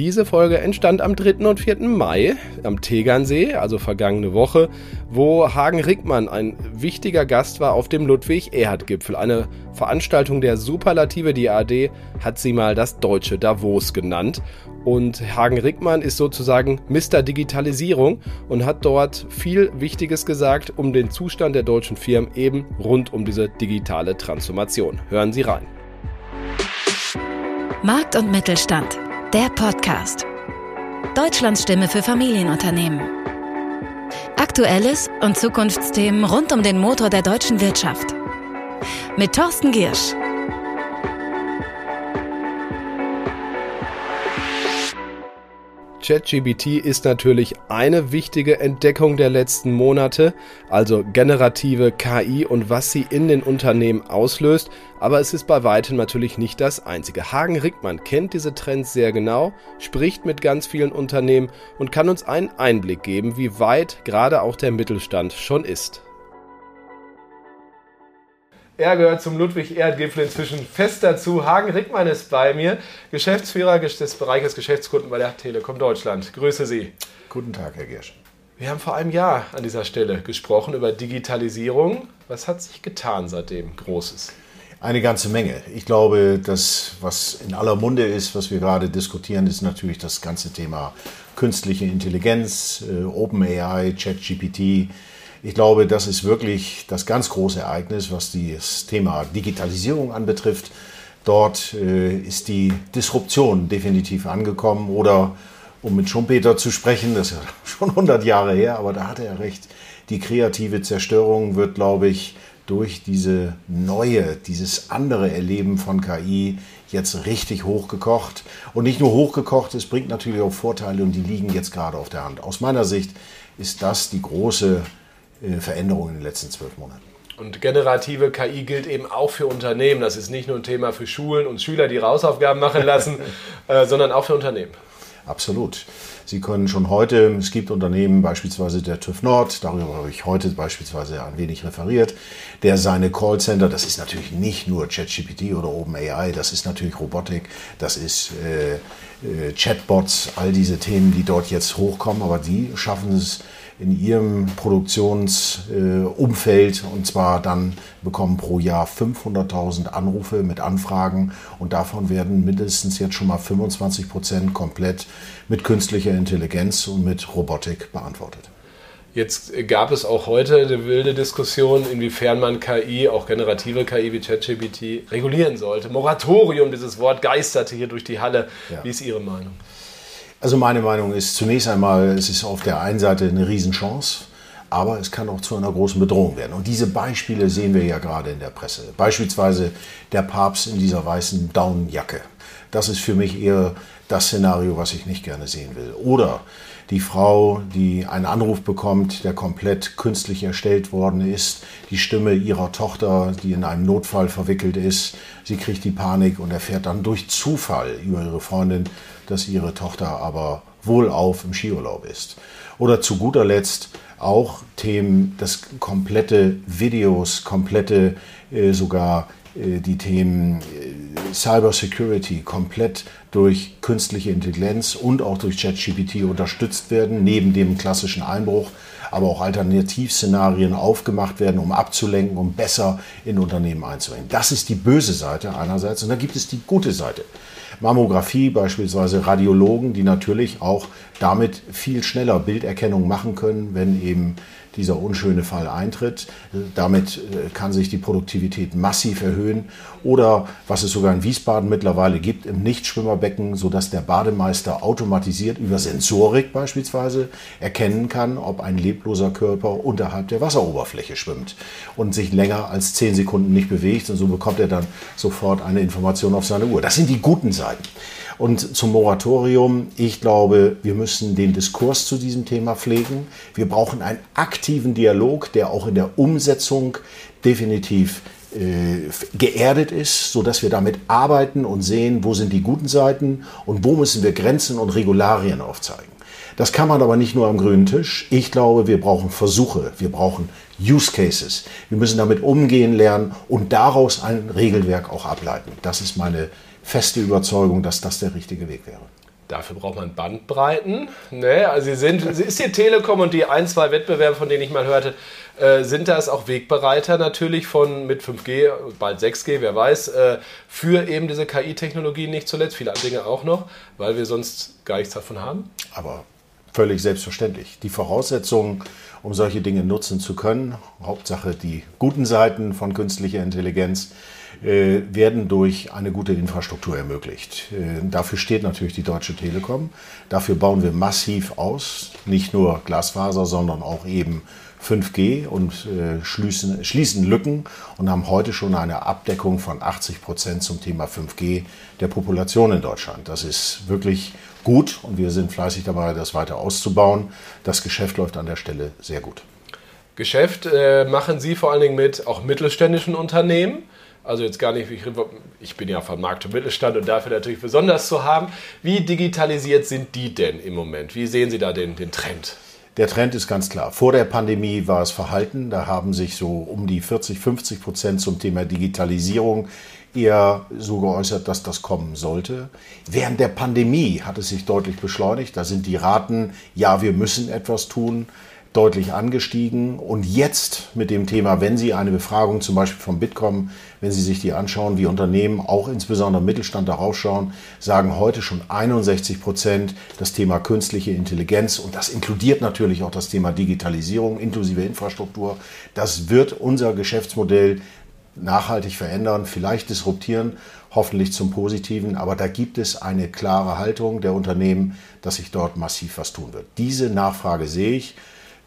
Diese Folge entstand am 3. und 4. Mai am Tegernsee, also vergangene Woche, wo Hagen Rickmann ein wichtiger Gast war auf dem Ludwig-Erhard-Gipfel. Eine Veranstaltung der Superlative, die AD hat sie mal das deutsche Davos genannt. Und Hagen Rickmann ist sozusagen Mr. Digitalisierung und hat dort viel Wichtiges gesagt um den Zustand der deutschen Firmen eben rund um diese digitale Transformation. Hören Sie rein. Markt und Mittelstand, der Podcast. Deutschlands Stimme für Familienunternehmen. Aktuelles und Zukunftsthemen rund um den Motor der deutschen Wirtschaft. Mit Thorsten Giersch. ChatGPT ist natürlich eine wichtige Entdeckung der letzten Monate, also generative KI und was sie in den Unternehmen auslöst, aber es ist bei weitem natürlich nicht das einzige. Hagen Rickmann kennt diese Trends sehr genau, spricht mit ganz vielen Unternehmen und kann uns einen Einblick geben, wie weit gerade auch der Mittelstand schon ist. Er gehört zum Ludwig-Erd-Gipfel inzwischen fest dazu. Hagen Rickmann ist bei mir, Geschäftsführer des Bereiches Geschäftskunden bei der Telekom Deutschland. Grüße Sie. Guten Tag, Herr Giersch. Wir haben vor einem Jahr an dieser Stelle gesprochen über Digitalisierung. Was hat sich getan seitdem Großes? Eine ganze Menge. Ich glaube, das, was in aller Munde ist, was wir gerade diskutieren, ist natürlich das ganze Thema künstliche Intelligenz, äh, OpenAI, ChatGPT, ich glaube, das ist wirklich das ganz große Ereignis, was das Thema Digitalisierung anbetrifft. Dort äh, ist die Disruption definitiv angekommen oder um mit Schumpeter zu sprechen, das ist ja schon 100 Jahre her, aber da hat er recht, die kreative Zerstörung wird, glaube ich, durch diese neue, dieses andere Erleben von KI jetzt richtig hochgekocht. Und nicht nur hochgekocht, es bringt natürlich auch Vorteile und die liegen jetzt gerade auf der Hand. Aus meiner Sicht ist das die große Veränderungen in den letzten zwölf Monaten. Und generative KI gilt eben auch für Unternehmen. Das ist nicht nur ein Thema für Schulen und Schüler, die Hausaufgaben machen lassen, äh, sondern auch für Unternehmen. Absolut. Sie können schon heute, es gibt Unternehmen, beispielsweise der TÜV Nord, darüber habe ich heute beispielsweise ein wenig referiert, der seine Callcenter, das ist natürlich nicht nur ChatGPT oder OpenAI, das ist natürlich Robotik, das ist äh, äh, Chatbots, all diese Themen, die dort jetzt hochkommen, aber die schaffen es in ihrem Produktionsumfeld und zwar dann bekommen pro Jahr 500.000 Anrufe mit Anfragen und davon werden mindestens jetzt schon mal 25 Prozent komplett mit künstlicher Intelligenz und mit Robotik beantwortet. Jetzt gab es auch heute eine wilde Diskussion, inwiefern man KI, auch generative KI wie ChatGPT, regulieren sollte. Moratorium, dieses Wort geisterte hier durch die Halle. Ja. Wie ist Ihre Meinung? Also meine Meinung ist zunächst einmal, es ist auf der einen Seite eine Riesenchance, aber es kann auch zu einer großen Bedrohung werden. Und diese Beispiele sehen wir ja gerade in der Presse. Beispielsweise der Papst in dieser weißen Daunenjacke. Das ist für mich eher das Szenario, was ich nicht gerne sehen will. Oder die Frau, die einen Anruf bekommt, der komplett künstlich erstellt worden ist, die Stimme ihrer Tochter, die in einem Notfall verwickelt ist, sie kriegt die Panik und erfährt dann durch Zufall über ihre Freundin, dass ihre Tochter aber wohlauf im Skiurlaub ist. Oder zu guter Letzt auch Themen, das komplette Videos, komplette äh, sogar äh, die Themen äh, Cyber Security komplett durch künstliche Intelligenz und auch durch ChatGPT unterstützt werden, neben dem klassischen Einbruch, aber auch Alternativszenarien aufgemacht werden, um abzulenken, um besser in Unternehmen einzuhängen. Das ist die böse Seite einerseits und dann gibt es die gute Seite. Mammographie beispielsweise Radiologen, die natürlich auch damit viel schneller Bilderkennung machen können, wenn eben dieser unschöne Fall eintritt. Damit äh, kann sich die Produktivität massiv erhöhen. Oder was es sogar in Wiesbaden mittlerweile gibt, im Nichtschwimmerbecken, sodass der Bademeister automatisiert über Sensorik beispielsweise erkennen kann, ob ein lebloser Körper unterhalb der Wasseroberfläche schwimmt und sich länger als zehn Sekunden nicht bewegt. Und so bekommt er dann sofort eine Information auf seine Uhr. Das sind die guten Seiten. Und zum Moratorium, ich glaube, wir müssen den Diskurs zu diesem Thema pflegen. Wir brauchen einen aktiven Dialog, der auch in der Umsetzung definitiv äh, geerdet ist, sodass wir damit arbeiten und sehen, wo sind die guten Seiten und wo müssen wir Grenzen und Regularien aufzeigen. Das kann man aber nicht nur am grünen Tisch. Ich glaube, wir brauchen Versuche, wir brauchen Use Cases. Wir müssen damit umgehen lernen und daraus ein Regelwerk auch ableiten. Das ist meine feste Überzeugung, dass das der richtige Weg wäre. Dafür braucht man Bandbreiten. Ne? Also sie sind, ist die Telekom und die ein, zwei Wettbewerbe, von denen ich mal hörte, äh, sind das auch Wegbereiter natürlich von mit 5G, bald 6G, wer weiß, äh, für eben diese KI-Technologie nicht zuletzt, viele andere Dinge auch noch, weil wir sonst gar nichts davon haben. Aber völlig selbstverständlich. Die Voraussetzungen, um solche Dinge nutzen zu können, Hauptsache die guten Seiten von künstlicher Intelligenz, äh, werden durch eine gute Infrastruktur ermöglicht. Äh, dafür steht natürlich die Deutsche Telekom. Dafür bauen wir massiv aus, nicht nur Glasfaser, sondern auch eben 5G und äh, schließen, schließen Lücken und haben heute schon eine Abdeckung von 80 Prozent zum Thema 5G der Population in Deutschland. Das ist wirklich gut und wir sind fleißig dabei, das weiter auszubauen. Das Geschäft läuft an der Stelle sehr gut. Geschäft äh, machen Sie vor allen Dingen mit auch mittelständischen Unternehmen. Also jetzt gar nicht, ich bin ja von Markt und Mittelstand und dafür natürlich besonders zu haben. Wie digitalisiert sind die denn im Moment? Wie sehen Sie da den, den Trend? Der Trend ist ganz klar. Vor der Pandemie war es verhalten. Da haben sich so um die 40, 50 Prozent zum Thema Digitalisierung eher so geäußert, dass das kommen sollte. Während der Pandemie hat es sich deutlich beschleunigt. Da sind die Raten, ja, wir müssen etwas tun, deutlich angestiegen. Und jetzt mit dem Thema, wenn Sie eine Befragung zum Beispiel vom Bitkom, wenn Sie sich die anschauen, wie Unternehmen, auch insbesondere Mittelstand darauf schauen, sagen heute schon 61 Prozent das Thema künstliche Intelligenz. Und das inkludiert natürlich auch das Thema Digitalisierung inklusive Infrastruktur. Das wird unser Geschäftsmodell nachhaltig verändern, vielleicht disruptieren, hoffentlich zum Positiven. Aber da gibt es eine klare Haltung der Unternehmen, dass sich dort massiv was tun wird. Diese Nachfrage sehe ich.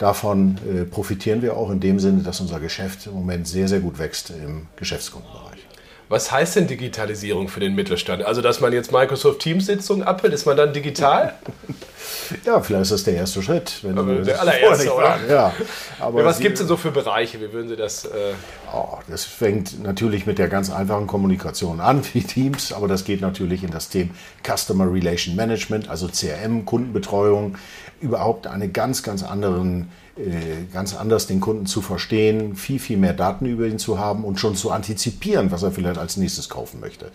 Davon äh, profitieren wir auch in dem Sinne, dass unser Geschäft im Moment sehr, sehr gut wächst im Geschäftskundenbereich. Was heißt denn Digitalisierung für den Mittelstand? Also, dass man jetzt Microsoft Teams-Sitzungen abhält, ist man dann digital? ja, vielleicht ist das der erste Schritt. Wenn aber der allererste, oder? Ja. Aber was gibt es denn so für Bereiche? Wie würden Sie das... Äh oh, das fängt natürlich mit der ganz einfachen Kommunikation an, wie Teams, aber das geht natürlich in das Thema Customer Relation Management, also CRM, Kundenbetreuung, überhaupt einen ganz, ganz anderen, äh, ganz anders den Kunden zu verstehen, viel, viel mehr Daten über ihn zu haben und schon zu antizipieren, was er vielleicht als nächstes kaufen möchte.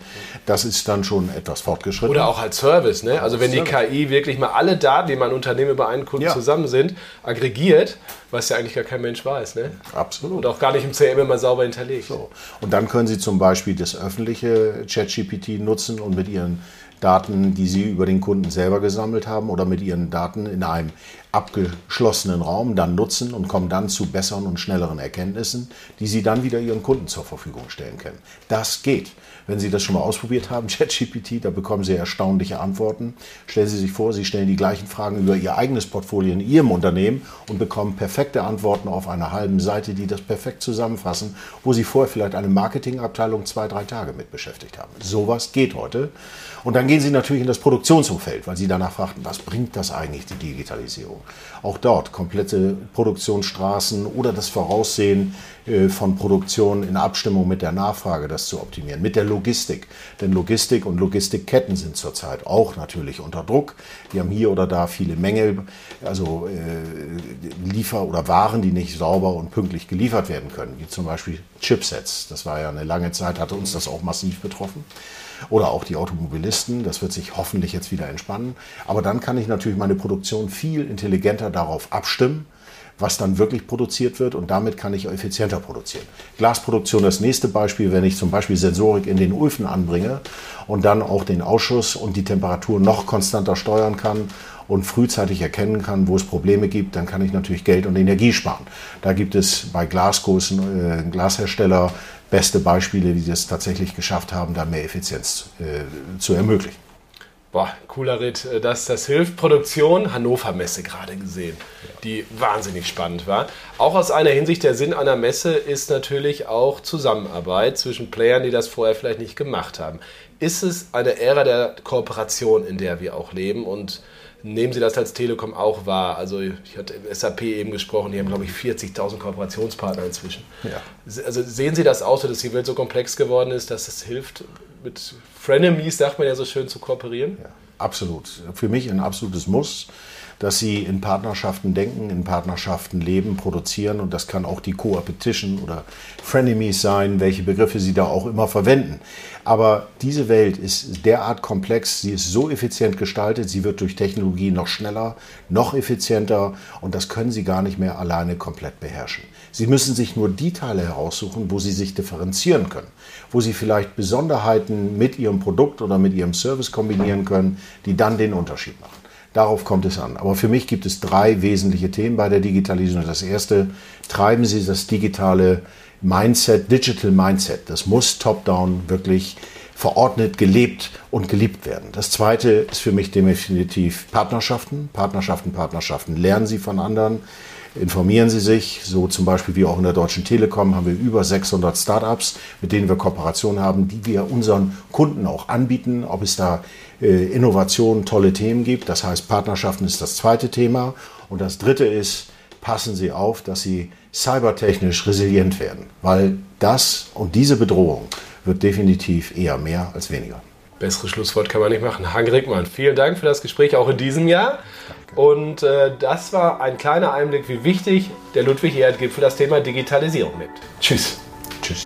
Das ist dann schon etwas fortgeschritten. Oder auch als Service, ne? Also wenn die KI wirklich mal alle Daten, die mein Unternehmen über einen Kunden ja. zusammen sind, aggregiert, was ja eigentlich gar kein Mensch weiß, ne? Absolut. Und auch gar nicht im CRM immer sauber hinterlegt. So. Und dann können Sie zum Beispiel das öffentliche ChatGPT nutzen und mit Ihren Daten, die Sie über den Kunden selber gesammelt haben oder mit Ihren Daten in einem abgeschlossenen Raum dann nutzen und kommen dann zu besseren und schnelleren Erkenntnissen, die Sie dann wieder Ihren Kunden zur Verfügung stellen können. Das geht. Wenn Sie das schon mal ausprobiert haben, ChatGPT, da bekommen Sie erstaunliche Antworten. Stellen Sie sich vor, Sie stellen die gleichen Fragen über Ihr eigenes Portfolio in Ihrem Unternehmen und bekommen perfekte Antworten auf einer halben Seite, die das perfekt zusammenfassen, wo Sie vorher vielleicht eine Marketingabteilung zwei, drei Tage mit beschäftigt haben. Sowas geht heute. Und dann gehen Sie natürlich in das Produktionsumfeld, weil Sie danach fragten, was bringt das eigentlich, die Digitalisierung? Auch dort komplette Produktionsstraßen oder das Voraussehen äh, von Produktion in Abstimmung mit der Nachfrage, das zu optimieren, mit der Logistik. Denn Logistik und Logistikketten sind zurzeit auch natürlich unter Druck. Wir haben hier oder da viele Mängel, also äh, Liefer- oder Waren, die nicht sauber und pünktlich geliefert werden können, wie zum Beispiel Chipsets. Das war ja eine lange Zeit, hatte uns das auch massiv betroffen oder auch die Automobilisten. Das wird sich hoffentlich jetzt wieder entspannen. Aber dann kann ich natürlich meine Produktion viel intelligenter darauf abstimmen, was dann wirklich produziert wird und damit kann ich effizienter produzieren. Glasproduktion das nächste Beispiel, wenn ich zum Beispiel Sensorik in den Öfen anbringe und dann auch den Ausschuss und die Temperatur noch konstanter steuern kann und frühzeitig erkennen kann, wo es Probleme gibt, dann kann ich natürlich Geld und Energie sparen. Da gibt es bei Glasgroßen äh, Glashersteller beste Beispiele, die das tatsächlich geschafft haben, da mehr Effizienz äh, zu ermöglichen. Boah, cooler Ritt. Äh, das, das hilft Produktion. Hannover Messe gerade gesehen, die wahnsinnig spannend war. Auch aus einer Hinsicht, der Sinn einer Messe ist natürlich auch Zusammenarbeit zwischen Playern, die das vorher vielleicht nicht gemacht haben. Ist es eine Ära der Kooperation, in der wir auch leben und nehmen Sie das als Telekom auch wahr? Also ich hatte SAP eben gesprochen, die haben glaube ich 40.000 Kooperationspartner inzwischen. Ja. Also sehen Sie das auch so, dass die Welt so komplex geworden ist, dass es hilft, mit Frenemies, sagt man ja so schön, zu kooperieren? Ja, absolut. Für mich ein absolutes Muss dass sie in Partnerschaften denken, in Partnerschaften leben, produzieren und das kann auch die Co-Opetition oder Frenemies sein, welche Begriffe sie da auch immer verwenden. Aber diese Welt ist derart komplex, sie ist so effizient gestaltet, sie wird durch Technologie noch schneller, noch effizienter und das können sie gar nicht mehr alleine komplett beherrschen. Sie müssen sich nur die Teile heraussuchen, wo sie sich differenzieren können, wo sie vielleicht Besonderheiten mit ihrem Produkt oder mit ihrem Service kombinieren können, die dann den Unterschied machen. Darauf kommt es an. Aber für mich gibt es drei wesentliche Themen bei der Digitalisierung. Das erste, treiben Sie das digitale Mindset, Digital Mindset. Das muss top-down wirklich verordnet, gelebt und geliebt werden. Das zweite ist für mich definitiv Partnerschaften. Partnerschaften, Partnerschaften. Lernen Sie von anderen, informieren Sie sich. So zum Beispiel wie auch in der Deutschen Telekom haben wir über 600 Startups, mit denen wir Kooperationen haben, die wir unseren Kunden auch anbieten, ob es da äh, Innovationen, tolle Themen gibt. Das heißt, Partnerschaften ist das zweite Thema. Und das dritte ist, passen Sie auf, dass Sie cybertechnisch resilient werden, weil das und diese Bedrohung wird definitiv eher mehr als weniger. Besseres Schlusswort kann man nicht machen. Hagen Rickmann, vielen Dank für das Gespräch auch in diesem Jahr. Und äh, das war ein kleiner Einblick, wie wichtig der Ludwig-Erhard-Gipfel das Thema Digitalisierung nimmt. Tschüss. Tschüss.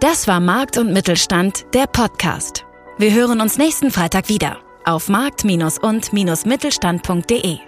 Das war Markt und Mittelstand, der Podcast. Wir hören uns nächsten Freitag wieder auf markt- und-mittelstand.de.